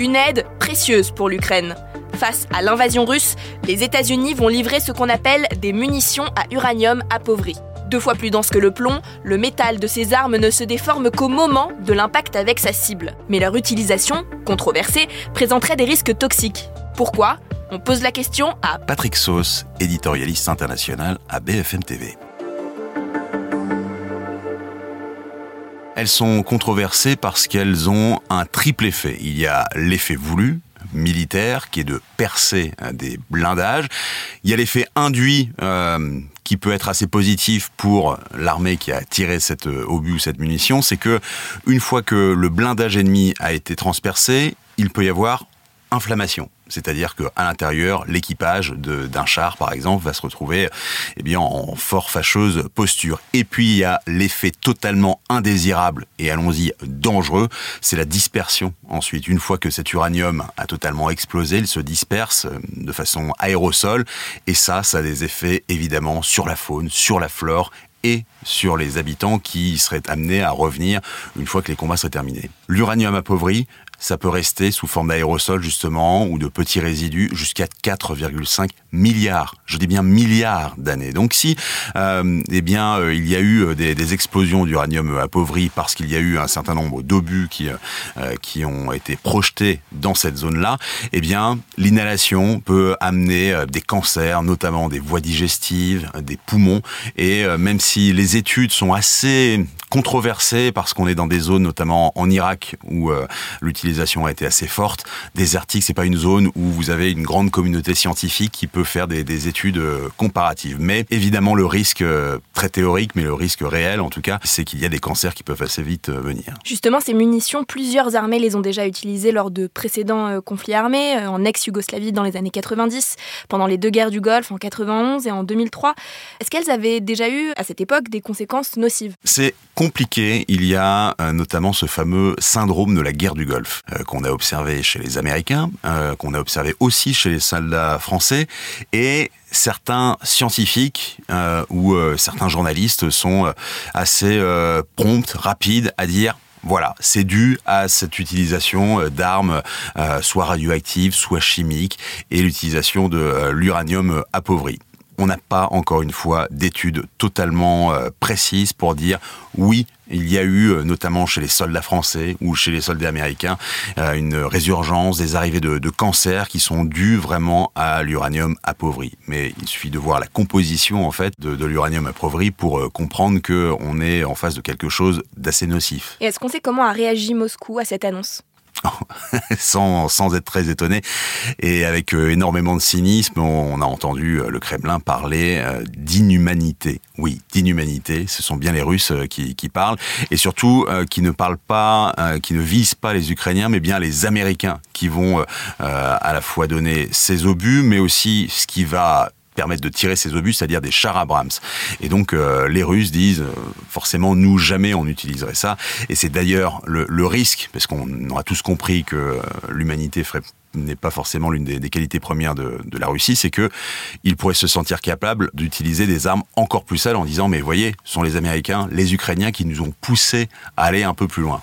Une aide précieuse pour l'Ukraine. Face à l'invasion russe, les États-Unis vont livrer ce qu'on appelle des munitions à uranium appauvri. Deux fois plus dense que le plomb, le métal de ces armes ne se déforme qu'au moment de l'impact avec sa cible. Mais leur utilisation, controversée, présenterait des risques toxiques. Pourquoi? On pose la question à Patrick Sauce, éditorialiste international à BFM TV. Elles sont controversées parce qu'elles ont un triple effet. Il y a l'effet voulu, militaire, qui est de percer euh, des blindages. Il y a l'effet induit, euh, qui peut être assez positif pour l'armée qui a tiré cette euh, obus ou cette munition, c'est que une fois que le blindage ennemi a été transpercé, il peut y avoir inflammation. C'est-à-dire qu'à l'intérieur, l'équipage d'un char, par exemple, va se retrouver eh bien, en fort fâcheuse posture. Et puis, il y a l'effet totalement indésirable et, allons-y, dangereux, c'est la dispersion. Ensuite, une fois que cet uranium a totalement explosé, il se disperse euh, de façon aérosol. Et ça, ça a des effets, évidemment, sur la faune, sur la flore et sur les habitants qui seraient amenés à revenir une fois que les combats seraient terminés. L'uranium appauvri, ça peut rester sous forme d'aérosol justement ou de petits résidus jusqu'à 4,5 milliards, je dis bien milliards d'années. Donc si euh, eh bien euh, il y a eu euh, des, explosions d'uranium appauvri parce qu'il y a eu un certain nombre d'obus qui qui ont été projetés dans cette zone-là, eh bien l'inhalation peut amener des cancers, notamment des voies digestives, des poumons et même si les études sont assez controversées parce qu'on est dans des zones notamment en Irak où l'utilisation a été assez forte. Désertique, c'est pas une zone où vous avez une grande communauté scientifique qui peut faire des, des études euh, comparatives. Mais évidemment, le risque euh, très théorique, mais le risque réel, en tout cas, c'est qu'il y a des cancers qui peuvent assez vite euh, venir. Justement, ces munitions, plusieurs armées les ont déjà utilisées lors de précédents conflits armés, en ex-Yougoslavie dans les années 90, pendant les deux guerres du Golfe en 91 et en 2003. Est-ce qu'elles avaient déjà eu, à cette époque, des conséquences nocives? C'est compliqué. Il y a notamment ce fameux syndrome de la guerre du Golfe qu'on a observé chez les Américains, qu'on a observé aussi chez les soldats français et certains scientifiques euh, ou euh, certains journalistes sont euh, assez euh, prompts, rapides à dire voilà, c'est dû à cette utilisation euh, d'armes euh, soit radioactives, soit chimiques, et l'utilisation de euh, l'uranium appauvri on n'a pas encore une fois d'études totalement euh, précises pour dire oui, il y a eu, euh, notamment chez les soldats français ou chez les soldats américains, euh, une résurgence des arrivées de, cancers qui sont dues vraiment à l'uranium appauvri. Mais il suffit de voir la composition en fait de, de l'uranium appauvri pour comprendre que on est en face de quelque chose d'assez nocif. Et est-ce qu'on sait comment a réagi Moscou à cette annonce? sans, sans être très étonné. Et avec euh, énormément de cynisme, on, a entendu euh, le Kremlin parler euh, d'inhumanité. Oui, d'inhumanité. Ce sont bien les Russes qui, qui parlent. Et surtout, qui ne parlent pas, qui ne visent pas les Ukrainiens, mais bien les Américains, qui vont à la fois donner ces obus, mais aussi ce qui va permettre de tirer ces obus, c'est-à-dire des chars Abrams. Et donc euh, les Russes disent euh, forcément nous jamais on utiliserait ça. Et c'est d'ailleurs le, le, risque, parce qu'on aura tous compris que euh, l'humanité ferait n'est pas forcément l'une des, des, qualités premières de, de la Russie, c'est que il pourrait se sentir capable d'utiliser des armes encore plus sales en disant mais voyez, ce sont les Américains, les Ukrainiens qui nous ont poussés à aller un peu plus loin.